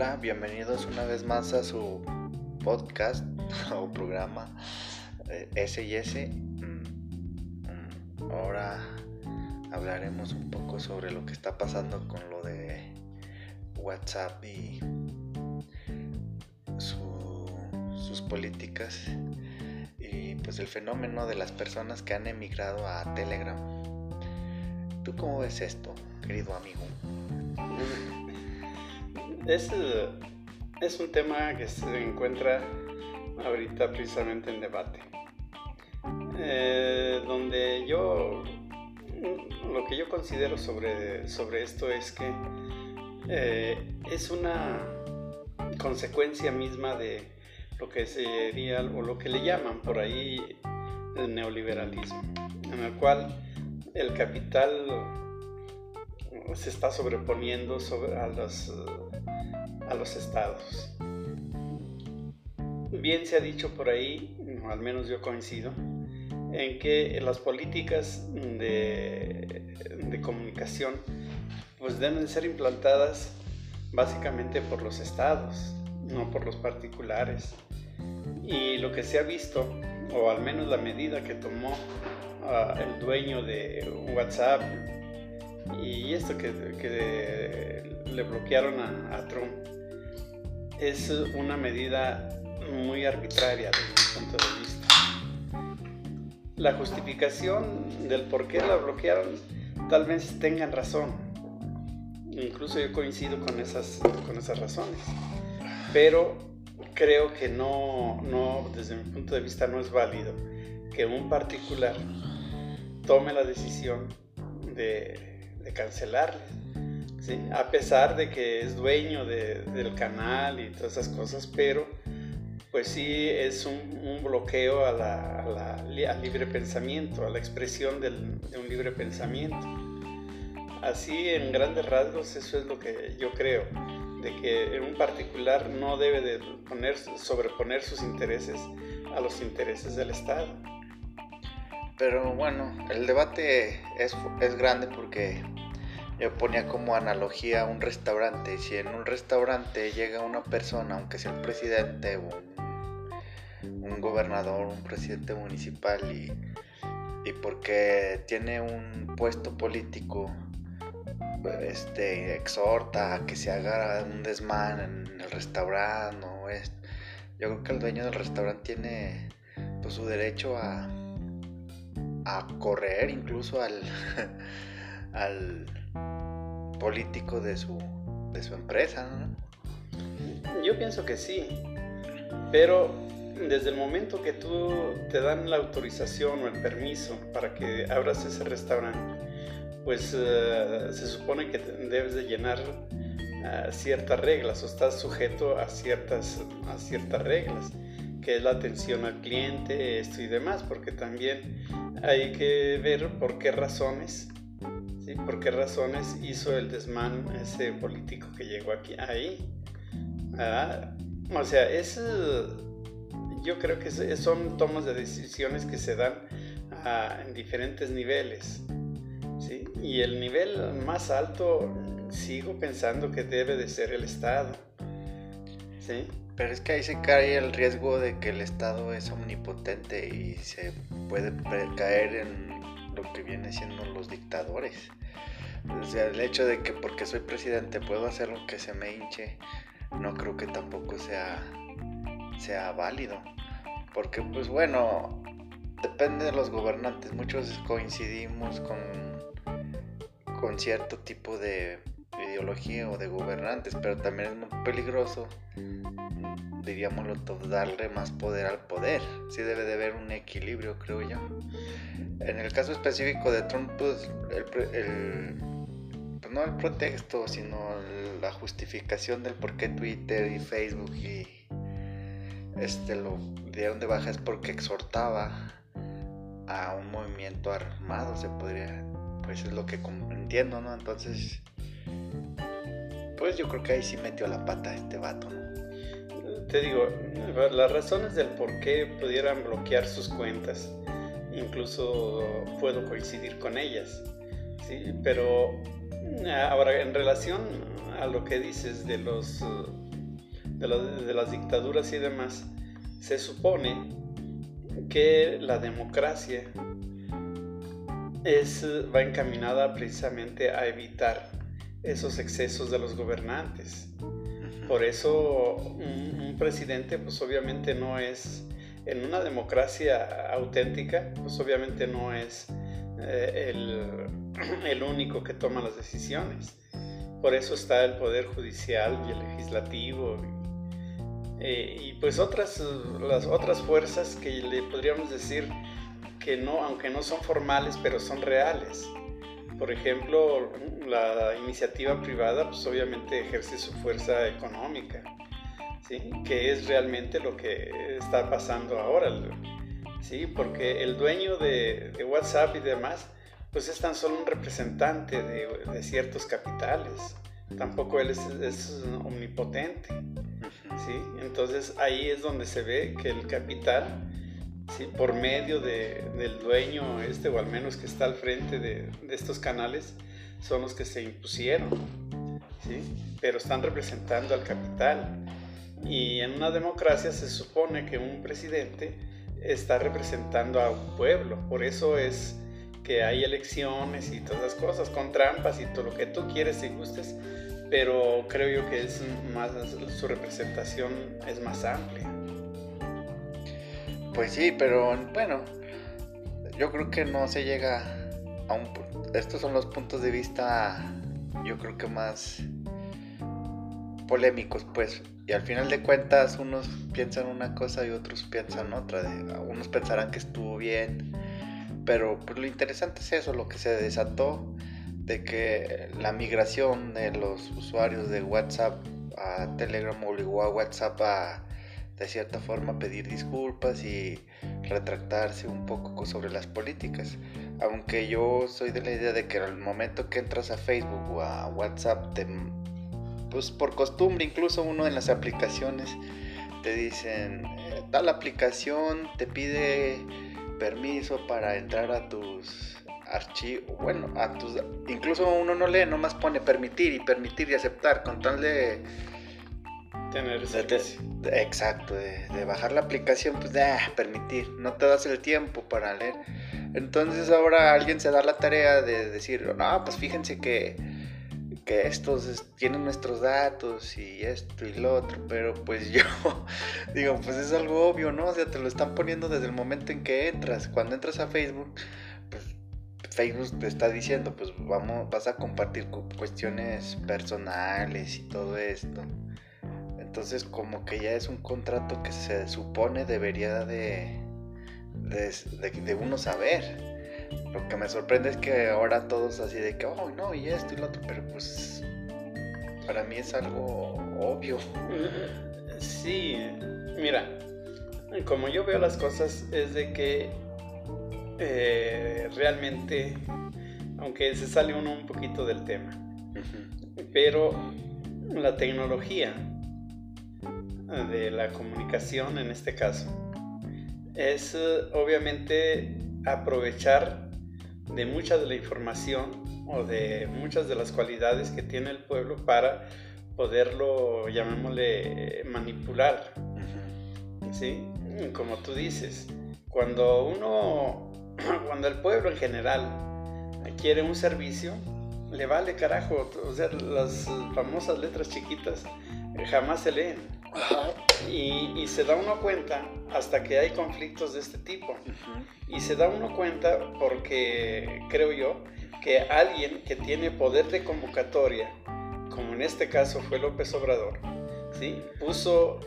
Hola, bienvenidos una vez más a su podcast o programa eh, S&S. Mm, mm, ahora hablaremos un poco sobre lo que está pasando con lo de WhatsApp y sus políticas y pues el fenómeno de las personas que han emigrado a Telegram. ¿Tú cómo ves esto, querido amigo? Es, es un tema que se encuentra ahorita precisamente en debate. Eh, donde yo, lo que yo considero sobre, sobre esto es que eh, es una consecuencia misma de lo que sería o lo que le llaman por ahí el neoliberalismo, en el cual el capital se está sobreponiendo sobre a los a los estados. Bien se ha dicho por ahí, al menos yo coincido, en que las políticas de, comunicación pues deben ser implantadas básicamente por los estados, no por los particulares. Y lo que se ha visto, o al menos la medida que tomó uh, el dueño de WhatsApp, y esto que, le bloquearon a Trump, es una medida muy arbitraria desde mi punto de vista. La justificación del por qué la bloquearon tal vez tengan razón. Incluso yo coincido con esas, con esas razones. Pero creo que no, no, desde mi punto de vista no es válido que un particular tome la decisión de, de a pesar de que es dueño del canal y todas esas cosas, pero pues sí es un, bloqueo a la, al libre pensamiento, a la expresión de un libre pensamiento. Así en grandes rasgos eso es lo que yo creo, de que un particular no debe de poner, sobreponer sus intereses a los intereses del Estado. Pero bueno, el debate es, es grande porque yo ponía como analogía un restaurante. Si en un restaurante llega una persona, aunque sea el presidente, un, un gobernador, un presidente municipal, y, y, porque tiene un puesto político, este, exhorta a que se haga un desmán en el restaurante, o es, yo creo que el dueño del restaurante tiene pues, su derecho a, a correr incluso al, al político de su, de su empresa, Yo pienso que sí, pero desde el momento que tú te dan la autorización o el permiso para que abras ese restaurante, pues eh, se supone que debes de llenar eh, ciertas reglas o estás sujeto a ciertas, a ciertas reglas, que es la atención al cliente, esto y demás, porque también hay que ver por qué razones ¿Por qué razones hizo el desmán ese político que llegó aquí ahí? Ah, o sea, es, yo creo que son tomas de decisiones que se dan ah, en diferentes niveles. Y el nivel más alto sigo pensando que debe de ser el Estado. ¿sí? Pero es que ahí se cae el riesgo de que el Estado es omnipotente y se puede caer en lo que viene siendo los dictadores. O sea, el hecho de que porque soy presidente puedo hacer lo que se me hinche, no creo que tampoco sea, sea válido. Porque pues bueno, depende de los gobernantes. Muchos coincidimos con, con cierto tipo de ideología o de gobernantes, pero también es muy peligroso, diríamoslo todo, darle más poder al poder. Sí debe de haber un equilibrio, creo yo. En el caso específico de Trump, pues el, pues, no el pretexto, sino la justificación del por qué Twitter y Facebook y este lo dieron de baja es porque exhortaba a un movimiento armado, se podría, pues es lo que entiendo, ¿no? Entonces, pues yo creo que ahí sí metió la pata este vato. Te digo, las razones del por qué pudieran bloquear sus cuentas incluso puedo coincidir con ellas. Pero ahora, en relación a lo que dices de los, de, las dictaduras y demás, se supone que la democracia es, va encaminada precisamente a evitar esos excesos de los gobernantes. Por eso un, presidente pues obviamente no es, en una democracia auténtica, pues obviamente no es eh, el, único que toma las decisiones. Por eso está el Poder Judicial y el Legislativo eh, y pues otras, las otras fuerzas que le podríamos decir que no, aunque no son formales, pero son reales. Por ejemplo, la iniciativa privada pues obviamente ejerce su fuerza económica, ¿sí? que es realmente lo que está pasando ahora, ¿sí? porque el dueño de, WhatsApp y demás pues es tan solo un representante de, ciertos capitales, tampoco él es, omnipotente. ¿sí? Entonces ahí es donde se ve que el capital por medio del dueño este, o al menos que está al frente de, estos canales, son los que se impusieron, ¿sí? pero están representando al capital. Y en una democracia se supone que un presidente está representando a un pueblo, por eso es que hay elecciones y todas las cosas, con trampas y todo lo que tú quieres y gustes, pero creo yo que es más, su representación es más amplia. Pues sí, pero bueno, yo creo que no se llega a un... Estos son los puntos de vista, yo creo que más polémicos, pues. Y al final de cuentas, unos piensan una cosa y otros piensan otra. Unos pensarán que estuvo bien, pero pues, lo interesante es eso, lo que se desató de que la migración de los usuarios de WhatsApp a Telegram obligó a WhatsApp a de cierta forma pedir disculpas y retractarse un poco sobre las políticas. Aunque yo soy de la idea de que al momento que entras a Facebook o a WhatsApp, pues por costumbre incluso uno en las aplicaciones te dicen, eh, tal aplicación te pide permiso para entrar a tus archivos, bueno, a tus, incluso uno no lee, nomás pone permitir y permitir y aceptar con tal de Tener exacto, de, bajar la aplicación, pues de ah, permitir, no te das el tiempo para leer. Entonces ahora alguien se da la tarea de decir, no, pues fíjense que, que estos tienen nuestros datos y esto y lo otro, pero pues yo digo, pues es algo obvio, ¿no? O sea, te lo están poniendo desde el momento en que entras. Cuando entras a Facebook, pues Facebook te está diciendo, pues vamos, vas a compartir cuestiones personales y todo esto. Entonces como que ya es un contrato que se supone debería de, de, uno saber. Lo que me sorprende es que ahora todos así de que, oh, no, y esto y lo otro, pero pues para mí es algo obvio. Sí, mira, como yo veo las cosas es de que eh, realmente, aunque se sale uno un poquito del tema, pero la tecnología de la comunicación en este caso es eh, obviamente aprovechar de mucha de la información o de muchas de las cualidades que tiene el pueblo para poderlo, llamémosle, manipular. ¿Sí? Como tú dices, cuando uno, cuando el pueblo en general quiere un servicio, le vale carajo, o sea, las famosas letras chiquitas jamás se leen. Y, se da uno cuenta hasta que hay conflictos de este tipo. Y se da uno cuenta porque creo yo que alguien que tiene poder de convocatoria, como en este caso fue López Obrador, ¿sí? puso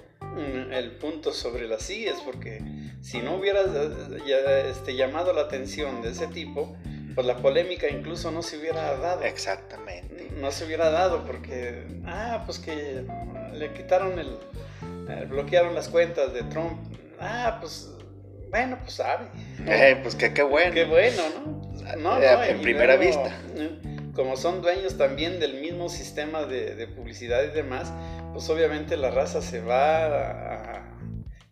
el punto sobre las sillas, porque si no hubiera este, llamado la atención de ese tipo, pues la polémica incluso no se hubiera dado. Exactamente. No se hubiera dado porque, ah, pues que le quitaron el, eh, bloquearon las cuentas de Trump. Ah, pues, bueno, pues sabe. Eh, pues que qué bueno. Qué bueno, ¿no? No, eh, en primera vista. Como son dueños también del mismo sistema de, publicidad y demás, pues obviamente la raza se va a,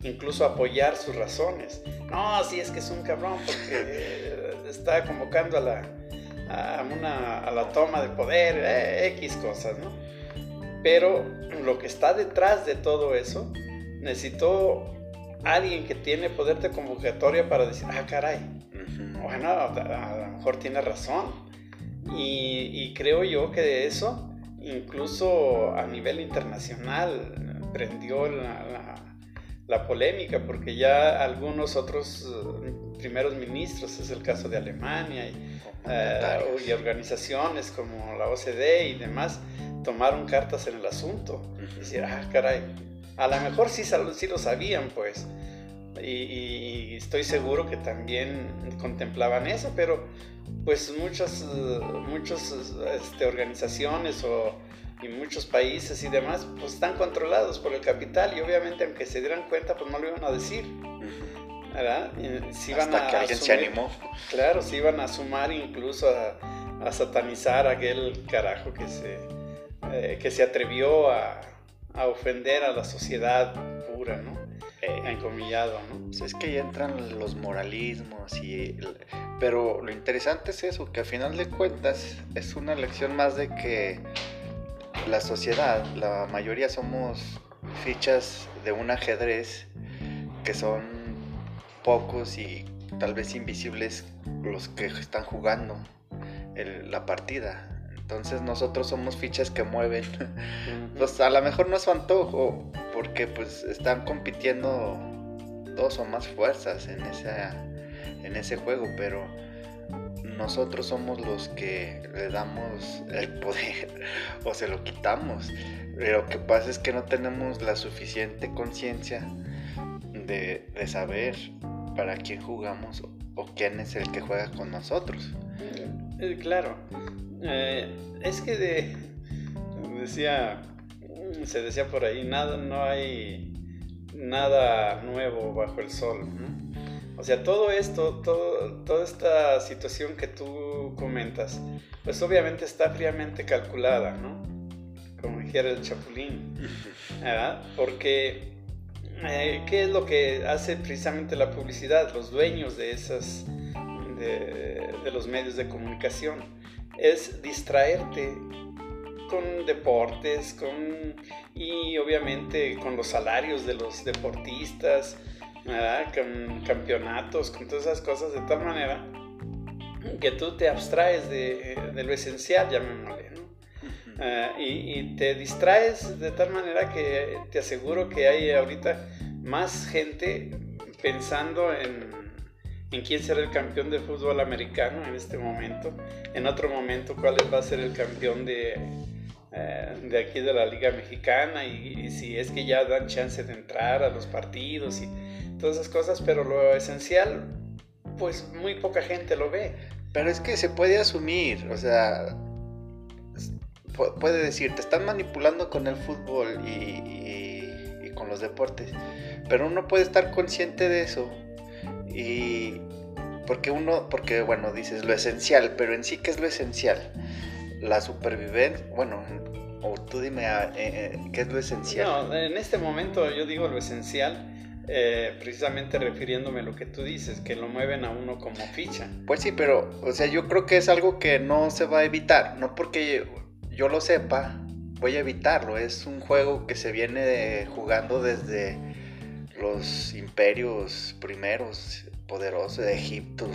incluso apoyar sus razones. No, sí es que es un cabrón porque está convocando a la, a, una, a la toma de poder, X cosas, ¿no? pero lo que está detrás de todo eso, necesitó alguien que tiene poder de convocatoria para decir, ah, caray, bueno, a, lo mejor tiene razón. Y, creo yo que de eso, incluso a nivel internacional, prendió la, la, polémica, porque ya algunos otros eh, primeros ministros, es el caso de Alemania, y, eh, y organizaciones como la OCDE y demás, tomaron cartas en el asunto. Y ah, caray, a lo mejor sí, sí lo sabían, pues. Y, estoy seguro que también contemplaban eso, pero pues muchas, muchas este, organizaciones o, y muchos países y demás pues están controlados por el capital y obviamente aunque se dieran cuenta pues no lo iban a decir. ¿verdad? Si iban Hasta a que alguien se animó. Claro, si iban a sumar incluso a, satanizar a aquel carajo que se, eh, que se atrevió a, a ofender a la sociedad pura, ¿no? Eh, encomillado, ¿no? Pues es que ya entran los moralismos y... Pero lo interesante es eso, que a final de cuentas es una lección más de que la sociedad, la mayoría somos fichas de un ajedrez que son pocos y tal vez invisibles los que están jugando la partida. Entonces nosotros somos fichas que mueven. pues a lo mejor no es su antojo, porque pues están compitiendo dos o más fuerzas en, esa, en ese juego, pero nosotros somos los que le damos el poder o se lo quitamos. Lo que pasa es que no tenemos la suficiente conciencia de, saber para quién jugamos o quién es el que juega con nosotros. Eh, claro, eh, es que de, decía, se decía por ahí, nada, no hay nada nuevo bajo el sol. O sea, todo esto, todo, toda esta situación que tú comentas, pues obviamente está fríamente calculada, ¿no? Como dijera el Chapulín. Porque, eh, ¿qué es lo que hace precisamente la publicidad? Los dueños de esas, de, de los medios de comunicación es distraerte con deportes, con y obviamente con los salarios de los deportistas, con campeonatos, con todas esas cosas, de tal manera que tú te abstraes de, lo esencial, llamémosle, ¿no? Ah, y, y, te distraes de tal manera que te aseguro que hay ahorita más gente pensando en en quién será el campeón de fútbol americano en este momento, en otro momento cuál va a ser el campeón de, eh, de aquí de la Liga Mexicana y, si es que ya dan chance de entrar a los partidos y todas esas cosas, pero lo esencial, pues muy poca gente lo ve. Pero es que se puede asumir, o sea, puede decir, te están manipulando con el fútbol y, y con los deportes, pero uno puede estar consciente de eso y porque uno, porque bueno, dices lo esencial, pero en sí, ¿qué es lo esencial? La supervivencia, bueno, o tú dime, eh, eh, ¿qué es lo esencial? No, en este momento yo digo lo esencial, eh, precisamente refiriéndome a lo que tú dices, que lo mueven a uno como ficha. Pues sí, pero, o sea, yo creo que es algo que no se va a evitar, no porque yo lo sepa, voy a evitarlo, es un juego que se viene jugando desde los imperios primeros poderosos de Egipto,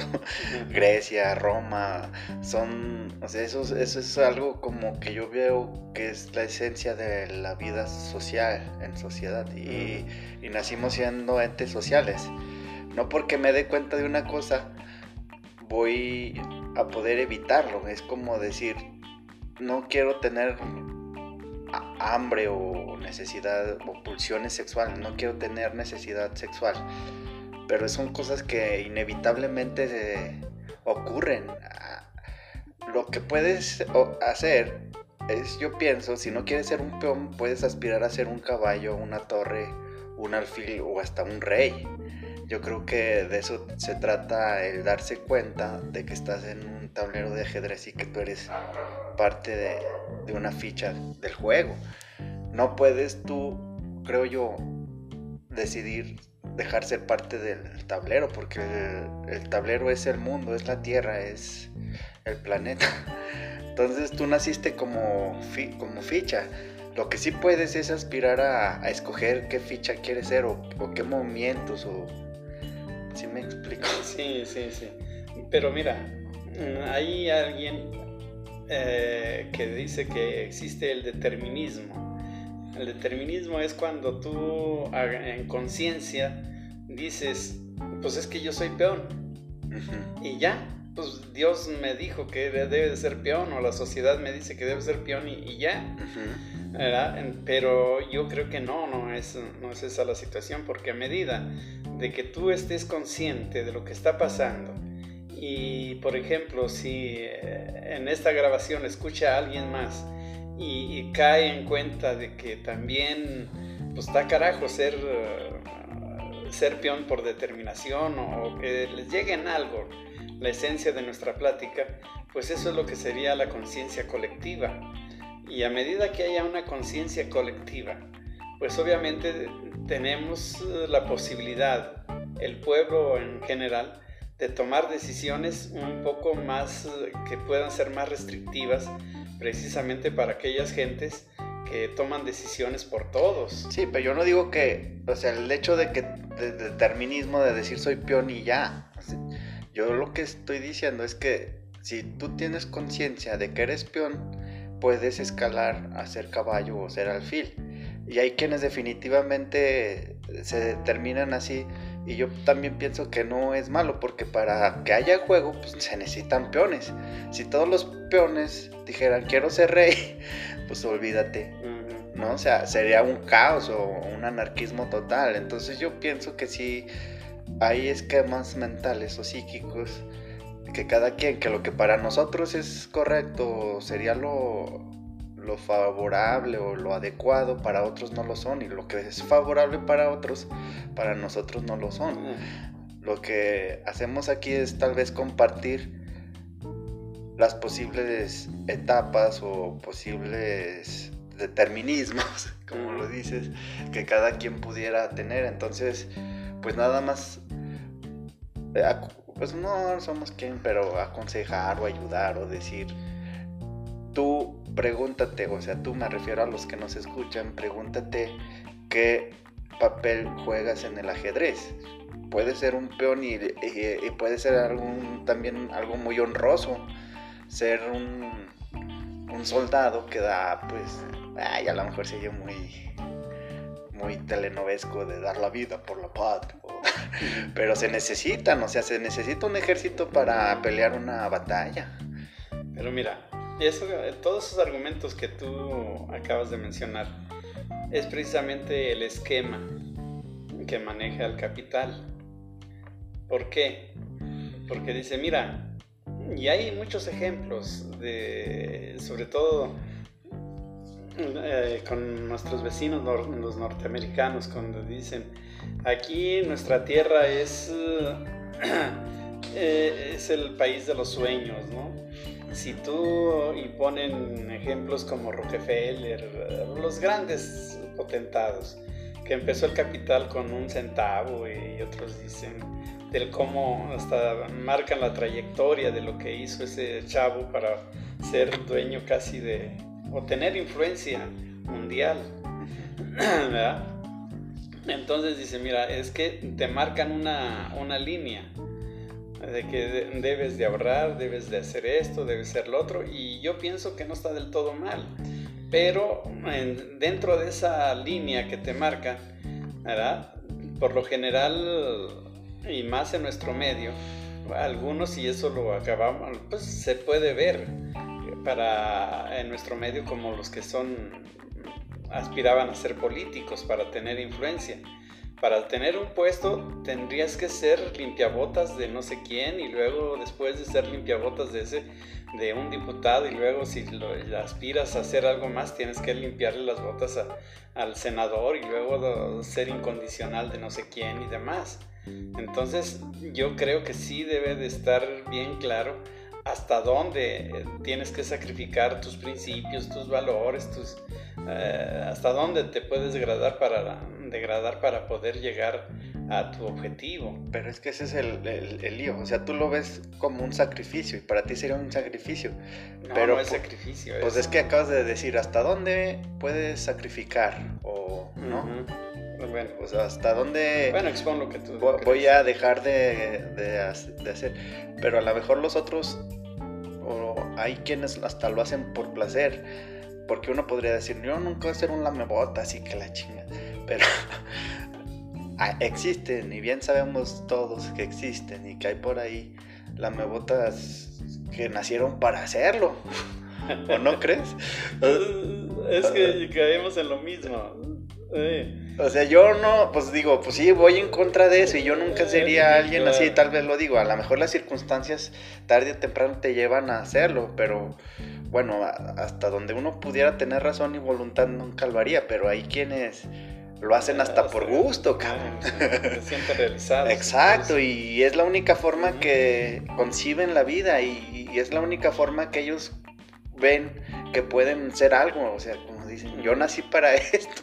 Grecia, Roma, son, o sea, eso, eso es algo como que yo veo que es la esencia de la vida social, en sociedad, y, y nacimos siendo entes sociales. No porque me dé cuenta de una cosa, voy a poder evitarlo, es como decir, no quiero tener hambre o necesidad o pulsiones sexuales, no quiero tener necesidad sexual, pero son cosas que inevitablemente ocurren. Lo que puedes hacer es, yo pienso, si no quieres ser un peón, puedes aspirar a ser un caballo, una torre, un alfil o hasta un rey. Yo creo que de eso se trata el darse cuenta de que estás en un tablero de ajedrez y que tú eres parte de, una ficha del juego. No puedes tú, creo yo, decidir dejar ser parte del tablero, porque el, tablero es el mundo, es la tierra, es el planeta. Entonces tú naciste como, como ficha. lo que sí puedes es aspirar a, escoger qué ficha quieres ser o, qué movimientos o... ¿Sí me explico? Sí, sí, sí. Pero mira, hay alguien eh, que dice que existe el determinismo. El determinismo es cuando tú en conciencia dices, pues es que yo soy peón. Y ya, pues Dios me dijo que debe de ser peón o la sociedad me dice que debe ser peón y, ya. Pero yo creo que no, no es, no es esa la situación, porque a medida de que tú estés consciente de lo que está pasando, y por ejemplo, si eh, en esta grabación escucha a alguien más y, cae en cuenta de que también pues está carajo ser, uh, ser peón por determinación o, que les llegue en algo la esencia de nuestra plática, pues eso es lo que sería la conciencia colectiva. Y a medida que haya una conciencia colectiva, pues obviamente tenemos uh, la posibilidad, el pueblo en general, de tomar decisiones un poco más uh, que puedan ser más restrictivas precisamente para aquellas gentes que toman decisiones por todos. Sí, pero yo no digo que, o sea, el hecho de que de, determinismo de decir soy peón y ya. Yo lo que estoy diciendo es que si tú tienes conciencia de que eres peón, puedes escalar a ser caballo o ser alfil. Y hay quienes definitivamente se determinan así y yo también pienso que no es malo, porque para que haya juego, pues se necesitan peones. Si todos los peones dijeran quiero ser rey, pues olvídate. ¿No? O sea, sería un caos o un anarquismo total. Entonces yo pienso que sí hay esquemas mentales o psíquicos que cada quien, que lo que para nosotros es correcto sería lo, lo favorable o lo adecuado para otros no lo son y lo que es favorable para otros para nosotros no lo son. Lo que hacemos aquí es tal vez compartir las posibles etapas o posibles determinismos, como lo dices, que cada quien pudiera tener. Entonces, pues nada más, eh, pues no somos quien, pero aconsejar o ayudar o decir, tú pregúntate, o sea, tú me refiero a los que nos escuchan, pregúntate qué papel juegas en el ajedrez. Puede ser un peón y, puede ser algún, también algo muy honroso, ser un, un soldado que da, pues, ay, a lo mejor sería muy, muy telenovesco de dar la vida por la patria. Pero se necesitan, o sea, se necesita un ejército para pelear una batalla. Pero mira, eso, todos esos argumentos que tú acabas de mencionar es precisamente el esquema que maneja el capital. ¿Por qué? Porque dice, mira, y hay muchos ejemplos de, sobre todo eh, con nuestros vecinos los norteamericanos, cuando dicen, aquí nuestra tierra es, eh, es el país de los sueños, ¿no? Si tú y ponen ejemplos como Rockefeller, los grandes potentados, que empezó el capital con un centavo y otros dicen del cómo hasta marcan la trayectoria de lo que hizo ese chavo para ser dueño casi de o tener influencia mundial. Entonces dice, mira, es que te marcan una, una línea de que debes de ahorrar, debes de hacer esto, debes hacer lo otro, y yo pienso que no está del todo mal, pero dentro de esa línea que te marca, ¿verdad? Por lo general, y más en nuestro medio, algunos, y eso lo acabamos, pues se puede ver para en nuestro medio como los que son aspiraban a ser políticos para tener influencia para tener un puesto tendrías que ser limpiabotas de no sé quién y luego después de ser limpiabotas de ese de un diputado y luego si aspiras a hacer algo más tienes que limpiarle las botas al senador y luego ser incondicional de no sé quién y demás. Entonces yo creo que sí debe de estar bien claro hasta dónde tienes que sacrificar tus principios, tus valores, tus, eh, hasta dónde te puedes degradar para, degradar para poder llegar a tu objetivo. Pero es que ese es el, el, lío. O sea, tú lo ves como un sacrificio y para ti sería un sacrificio. No, pero no es sacrificio. Pues es... que acabas de decir hasta dónde puedes sacrificar o no. Bueno, pues hasta dónde. Bueno, expon lo que tú. Voy, a dejar de, de, hacer. Pero a lo mejor los otros. O hay quienes hasta lo hacen por placer. Porque uno podría decir, yo nunca voy a hacer un lamebota, así que la chinga. Pero Ah, existen y bien sabemos todos que existen y que hay por ahí lamebotas que nacieron para hacerlo. ¿O no crees? es que caemos en lo mismo. O sea, yo no, pues digo, pues sí, voy en contra de eso y yo nunca sería alguien así, tal vez lo digo, a lo mejor las circunstancias tarde o temprano te llevan a hacerlo, pero bueno, hasta donde uno pudiera tener razón y voluntad nunca lo haría, pero hay quienes lo hacen hasta por gusto, cabrón. Se sienten realizados. Exacto, y es la única forma que conciben la vida y, es la única forma que ellos ven que pueden ser algo, o sea, como dicen, yo nací para esto.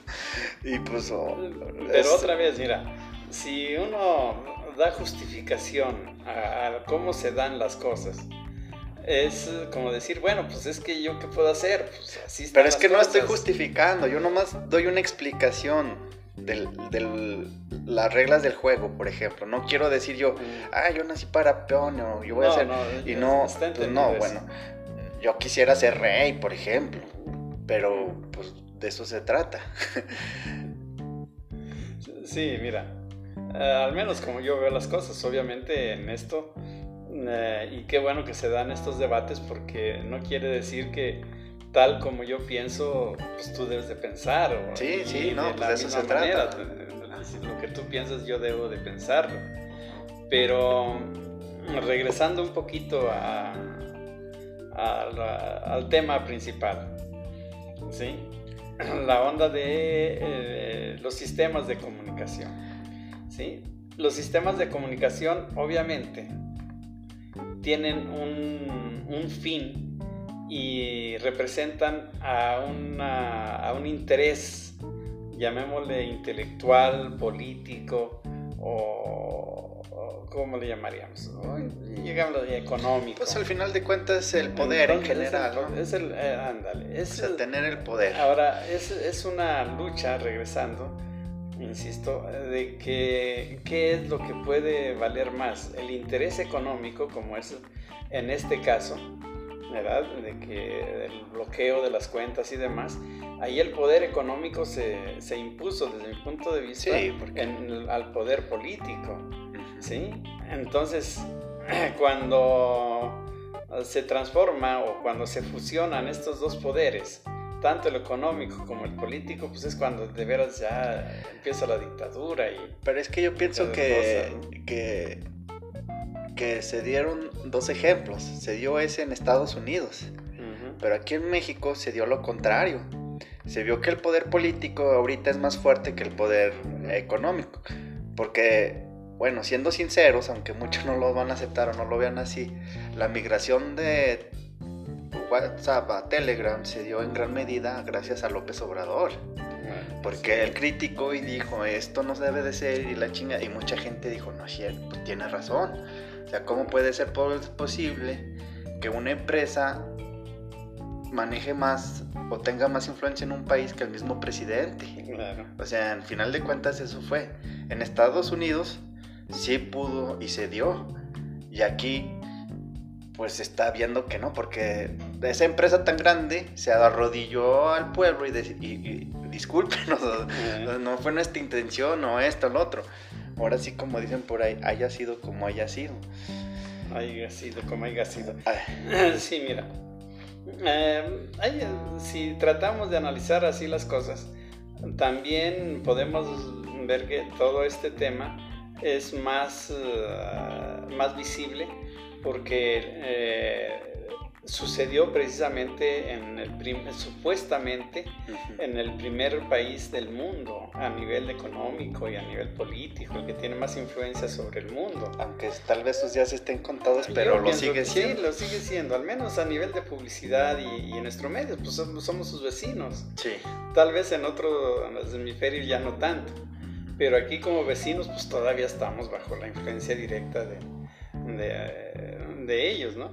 Y pues... Oh, Pero otra vez, mira, si uno da justificación a, cómo se dan las cosas, es como decir, bueno, pues es que yo qué puedo hacer, pues así Pero es que no estoy justificando, yo nomás doy una explicación de las reglas del juego, por ejemplo. No quiero decir yo, ah, yo nací para peón o yo voy a ser... y no, pues no, bueno, yo quisiera ser rey, por ejemplo, pero pues de eso se trata. sí, mira, eh, al menos como yo veo las cosas, obviamente en esto, eh, y qué bueno que se dan estos debates porque no quiere decir que tal como yo pienso, pues tú debes de pensar. O, sí, sí, no, pues de eso se trata. Lo que tú piensas yo debo de pensarlo. Pero regresando un poquito a, al tema principal, ¿sí? La onda de eh, los sistemas de comunicación, ¿sí? Los sistemas de comunicación obviamente tienen un, fin y representan a, a un interés, llamémosle intelectual, político o, ¿cómo le llamaríamos? Llegamos a económico. Pues al final de cuentas el poder en general, es el, eh, ándale, es tener el poder. Ahora, es, es una lucha, regresando, insisto, de que qué es lo que puede valer más, el interés económico, como es en este caso, ¿verdad? De que el bloqueo de las cuentas y demás, ahí el poder económico se, se impuso desde mi punto de vista en, al poder político, ¿sí? Entonces, cuando se transforma o cuando se fusionan estos dos poderes, tanto el económico como el político, pues es cuando de veras ya empieza la dictadura y... Pero es que yo pienso que, que que se dieron dos ejemplos. Se dio ese en Estados Unidos, pero aquí en México se dio lo contrario. Se vio que el poder político ahorita es más fuerte que el poder económico. Porque, bueno, siendo sinceros, aunque muchos no lo van a aceptar o no lo vean así, la migración de WhatsApp a Telegram se dio en gran medida gracias a López Obrador. Porque él criticó y dijo, esto no debe de ser y la chinga. Y mucha gente dijo, no, cierto, pues tiene razón. O sea, ¿cómo puede ser posible que una empresa maneje más o tenga más influencia en un país que el mismo presidente? O sea, al final de cuentas eso fue. En Estados Unidos sí pudo y se dio. Y aquí pues está viendo que no, porque esa empresa tan grande se arrodilló al pueblo y, y, discúlpenos, no fue nuestra intención o esto o lo otro ahora sí como dicen por ahí, haya sido como haya sido. Haya sido como haya sido. Sí, mira. Em, si tratamos de analizar así las cosas, también podemos ver que todo este tema es más, eh, más visible porque eh, sucedió precisamente en el supuestamente en el primer país del mundo a nivel económico y a nivel político, el que tiene más influencia sobre el mundo. Aunque tal vez sus días estén contados, pero lo sigue siendo. Sí, lo sigue siendo, al menos a nivel de publicidad y, en nuestro medio, pues somos, sus vecinos. Sí. Tal vez en otro hemisferio ya no tanto Pero aquí como vecinos pues todavía estamos bajo la influencia directa de, de, ellos, ¿no?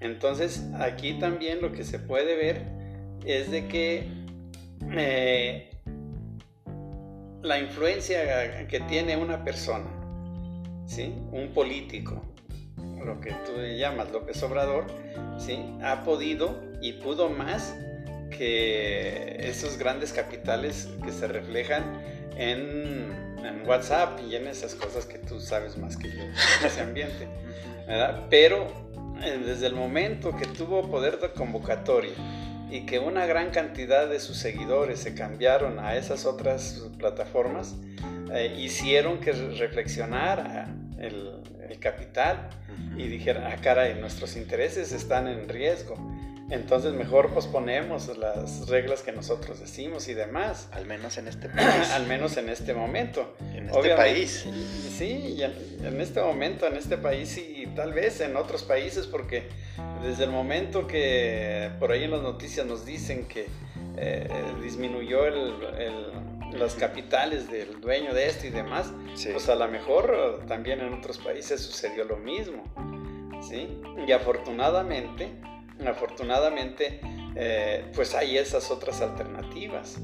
Entonces aquí también lo que se puede ver es de que eh, la influencia que tiene una persona, ¿sí? un político, lo que tú llamas López Obrador, ¿sí? ha podido y pudo más que esos grandes capitales que se reflejan en, WhatsApp y en esas cosas que tú sabes más que yo, en ese ambiente. Pero eh, desde el momento que tuvo poder de convocatoria y que una gran cantidad de sus seguidores se cambiaron a esas otras plataformas, eh, hicieron que reflexionara el, el capital y dijera, ah, caray, nuestros intereses están en riesgo entonces mejor posponemos las reglas que nosotros decimos y demás. Al menos en este país. Al menos en este momento. En este país. Sí, en, este momento, en este país y tal vez en otros países, porque desde el momento que por ahí en las noticias nos dicen que eh, disminuyó el, las capitales del dueño de esto y demás, pues a lo mejor también en otros países sucedió lo mismo. ¿sí? Y afortunadamente afortunadamente, eh, pues hay esas otras alternativas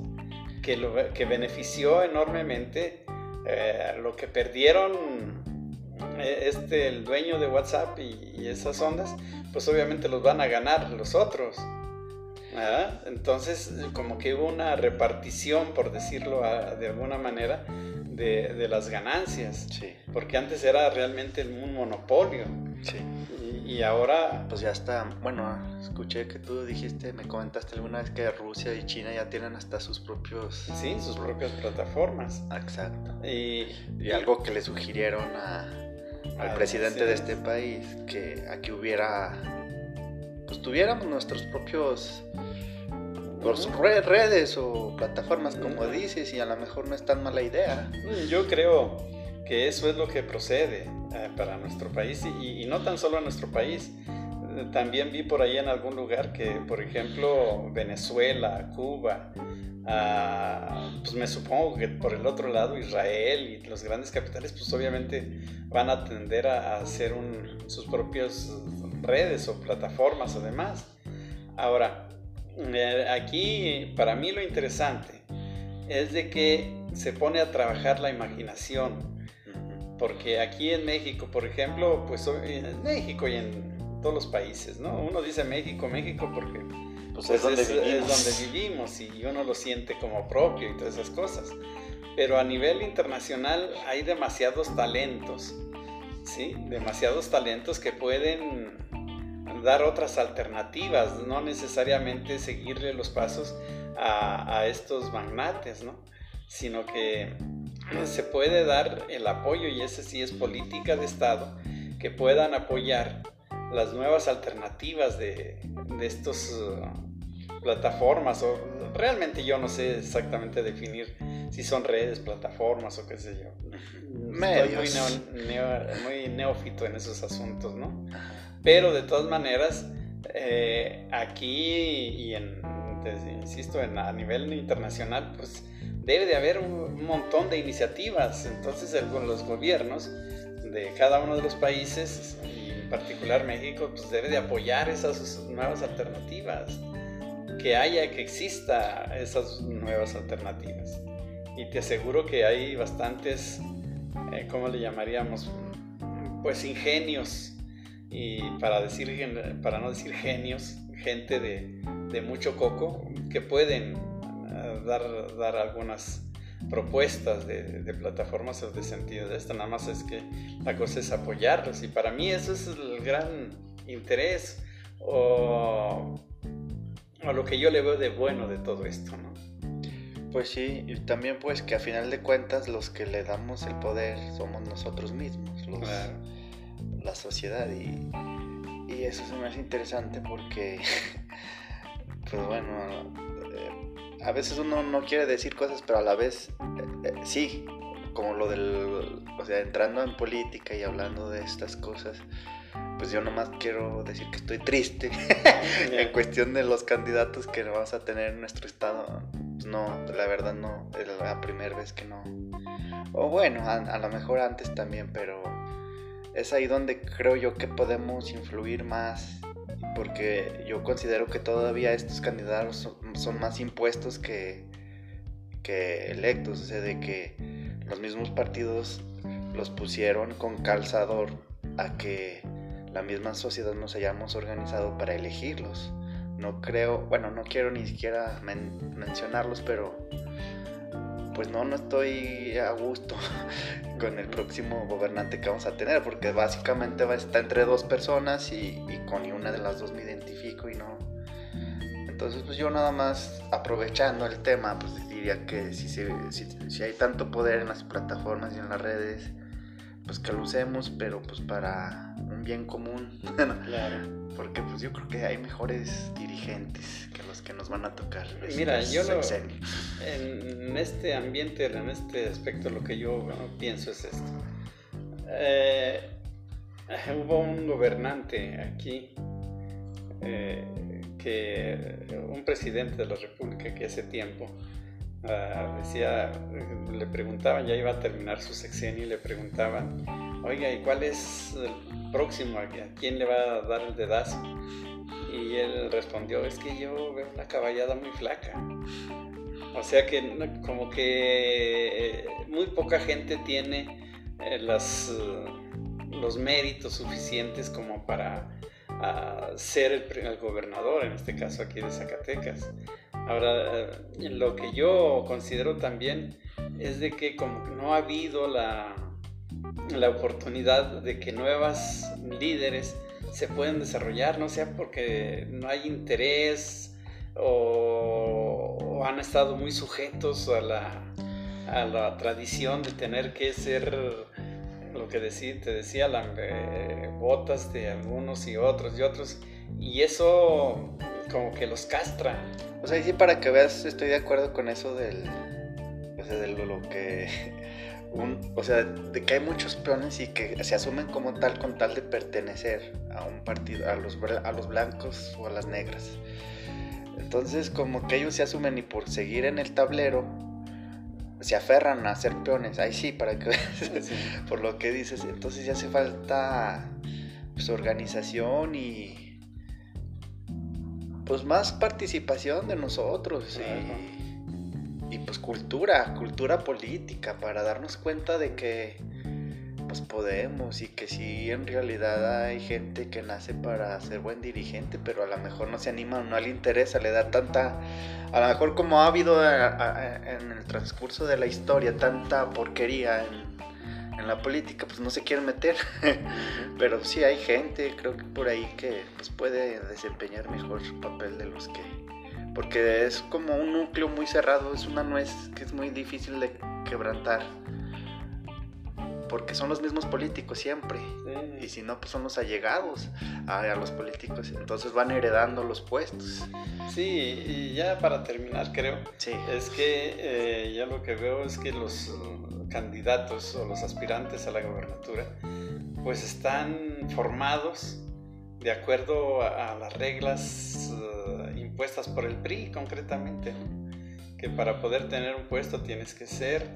que, lo, que benefició enormemente eh, lo que perdieron eh, este, el dueño de WhatsApp y, esas ondas, pues obviamente los van a ganar los otros. Entonces, como que hubo una repartición, por decirlo de alguna manera, de, de las ganancias. Sí. Porque antes era realmente un monopolio. Sí. Y ahora... Pues ya está, bueno, escuché que tú dijiste, me comentaste alguna vez que Rusia y China ya tienen hasta sus propios... Sí, sus propias plataformas. Exacto. Y, y algo que le sugirieron a, al presidente de este país, que aquí hubiera, pues tuviéramos nuestros propios pues, redes o plataformas, como dices, y a lo mejor no es tan mala idea. Yo creo que eso es lo que procede eh, para nuestro país y, no tan solo a nuestro país. También vi por ahí en algún lugar que, por ejemplo, Venezuela, Cuba, ah, pues me supongo que por el otro lado Israel y los grandes capitales, pues obviamente van a tender a, hacer sus propias redes o plataformas además. Ahora, eh, aquí para mí lo interesante es de que se pone a trabajar la imaginación porque aquí en México, por ejemplo, pues en México y en todos los países, ¿no? Uno dice México, México porque pues, es, donde vivimos. y uno lo siente como propio y todas esas cosas. Pero a nivel internacional hay demasiados talentos, ¿sí? Demasiados talentos que pueden dar otras alternativas, no necesariamente seguirle los pasos a, a estos magnates, ¿no? Sino que se puede dar el apoyo, y ese sí es política de Estado, que puedan apoyar las nuevas alternativas de, de estas uh, plataformas, o realmente yo no sé exactamente definir si son redes, plataformas o qué sé yo. Medios. Estoy muy, neófito en esos asuntos, ¿no? Pero de todas maneras, eh, aquí y en, insisto, en, a nivel internacional, pues debe de haber un montón de iniciativas. Entonces con los gobiernos de cada uno de los países, en particular México, pues debe de apoyar esas nuevas alternativas. Que haya, que exista esas nuevas alternativas. Y te aseguro que hay bastantes, eh, ¿cómo le llamaríamos? Pues ingenios. Y para, decir, para no decir genios, gente de, de mucho coco que pueden dar, dar algunas propuestas de, de, plataformas de sentido de esto, nada más es que la cosa es apoyarlos y para mí eso es el gran interés o, o lo que yo le veo de bueno de todo esto, ¿no? Pues sí, y también pues que a final de cuentas los que le damos el poder somos nosotros mismos, los, la sociedad y, y eso se me hace interesante porque pues bueno, a veces uno no quiere decir cosas, pero a la vez eh, eh, sí, como lo del, o sea, entrando en política y hablando de estas cosas, pues yo nomás quiero decir que estoy triste en cuestión de los candidatos que vamos a tener en nuestro estado. Pues no, la verdad no, es la primera vez que no. O bueno, a, a lo mejor antes también, pero es ahí donde creo yo que podemos influir más porque yo considero que todavía estos candidatos son, más impuestos que, electos, o sea, de que los mismos partidos los pusieron con calzador a que la misma sociedad nos hayamos organizado para elegirlos. No creo, bueno, no quiero ni siquiera mencionarlos, pero pues no, no estoy a gusto con el próximo gobernante que vamos a tener, porque básicamente va a estar entre dos personas y, con una de las dos me identifico y no. Entonces, pues yo nada más aprovechando el tema, pues diría que si, si, hay tanto poder en las plataformas y en las redes, pues que lo usemos, pero pues para bien común. claro porque pues yo creo que hay mejores dirigentes que los que nos van a tocar. Mira, yo en este ambiente, en este aspecto, lo que yo pienso es esto. Eh, hubo un gobernante aquí, eh, que un presidente de la República que hace tiempo ah, decía, le preguntaban, ya iba a terminar su sexenio y le preguntaban, oiga, ¿y cuál es el próximo? ¿A quién le va a dar el dedazo? Y él respondió, es que yo veo una caballada muy flaca. O sea que como que muy poca gente tiene eh, las, los méritos suficientes como para ah, ser el, gobernador, en este caso aquí de Zacatecas. Ahora, eh, lo que yo considero también es de que como que no ha habido la, la oportunidad de que nuevas líderes se puedan desarrollar, no sea porque no hay interés o, han estado muy sujetos a la, a la, tradición de tener que ser lo que te decía, las eh, botas de algunos y otros y otros, y eso como que los castra. O sea, sí, para que veas, estoy de acuerdo con eso del, lo que o sea, de que hay muchos peones y que se asumen como tal con tal de pertenecer a un partido, a los, a los blancos o a las negras. Entonces, como que ellos se asumen y por seguir en el tablero, se aferran a ser peones. Ahí sí, para que por lo que dices. Entonces ya hace falta pues, organización y pues más participación de nosotros y pues cultura, cultura política, para darnos cuenta de que pues podemos y que sí en realidad hay gente que nace para ser buen dirigente, pero a lo mejor no se anima, no le interesa, le da tanta, a lo mejor como ha habido en el transcurso de la historia tanta porquería en, la política, pues no se quieren meter, pero sí hay gente, creo que por ahí que pues puede desempeñar mejor papel de los que porque es como un núcleo muy cerrado, es una nuez que es muy difícil de quebrantar. Porque son los mismos políticos siempre. Y si no, pues son los allegados a, los políticos. Entonces van heredando los puestos. Sí, y ya para terminar, creo, es que eh, ya lo que veo es que los uh, candidatos o los aspirantes a la gobernatura, pues están formados de acuerdo a, las reglas uh, impuestas por el PRI concretamente, que para poder tener un puesto tienes que ser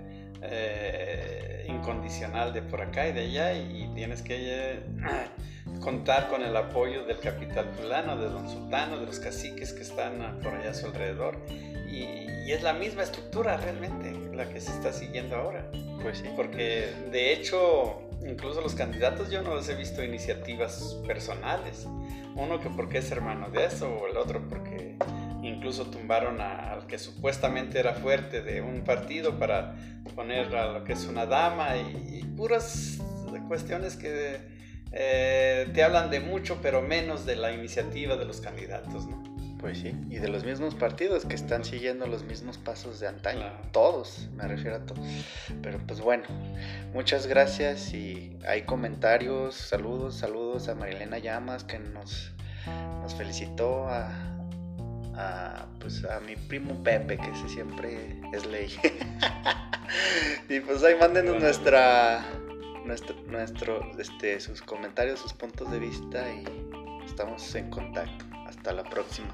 eh, incondicional de por acá y de allá y tienes que eh, contar con el apoyo del capital fulano, de don sultano, de los caciques que están por allá a su alrededor. Y, y, es la misma estructura realmente la que se está siguiendo ahora. Pues sí. Porque de hecho incluso los candidatos yo no les he visto iniciativas personales. Uno que porque es hermano de eso, o el otro porque incluso tumbaron al que supuestamente era fuerte de un partido para poner a lo que es una dama y, puras cuestiones que eh, te hablan de mucho, pero menos de la iniciativa de los candidatos, ¿no? Pues sí, y de los mismos partidos que están siguiendo los mismos pasos de antaño. Todos, me refiero a todos. Pero pues bueno, muchas gracias y hay comentarios, saludos, saludos a Marilena Llamas que nos, nos felicitó a, a, pues a mi primo Pepe, que ese siempre es ley. y pues ahí mándenos nuestra, nuestro, nuestro, este, sus comentarios, sus puntos de vista y estamos en contacto. Hasta la próxima.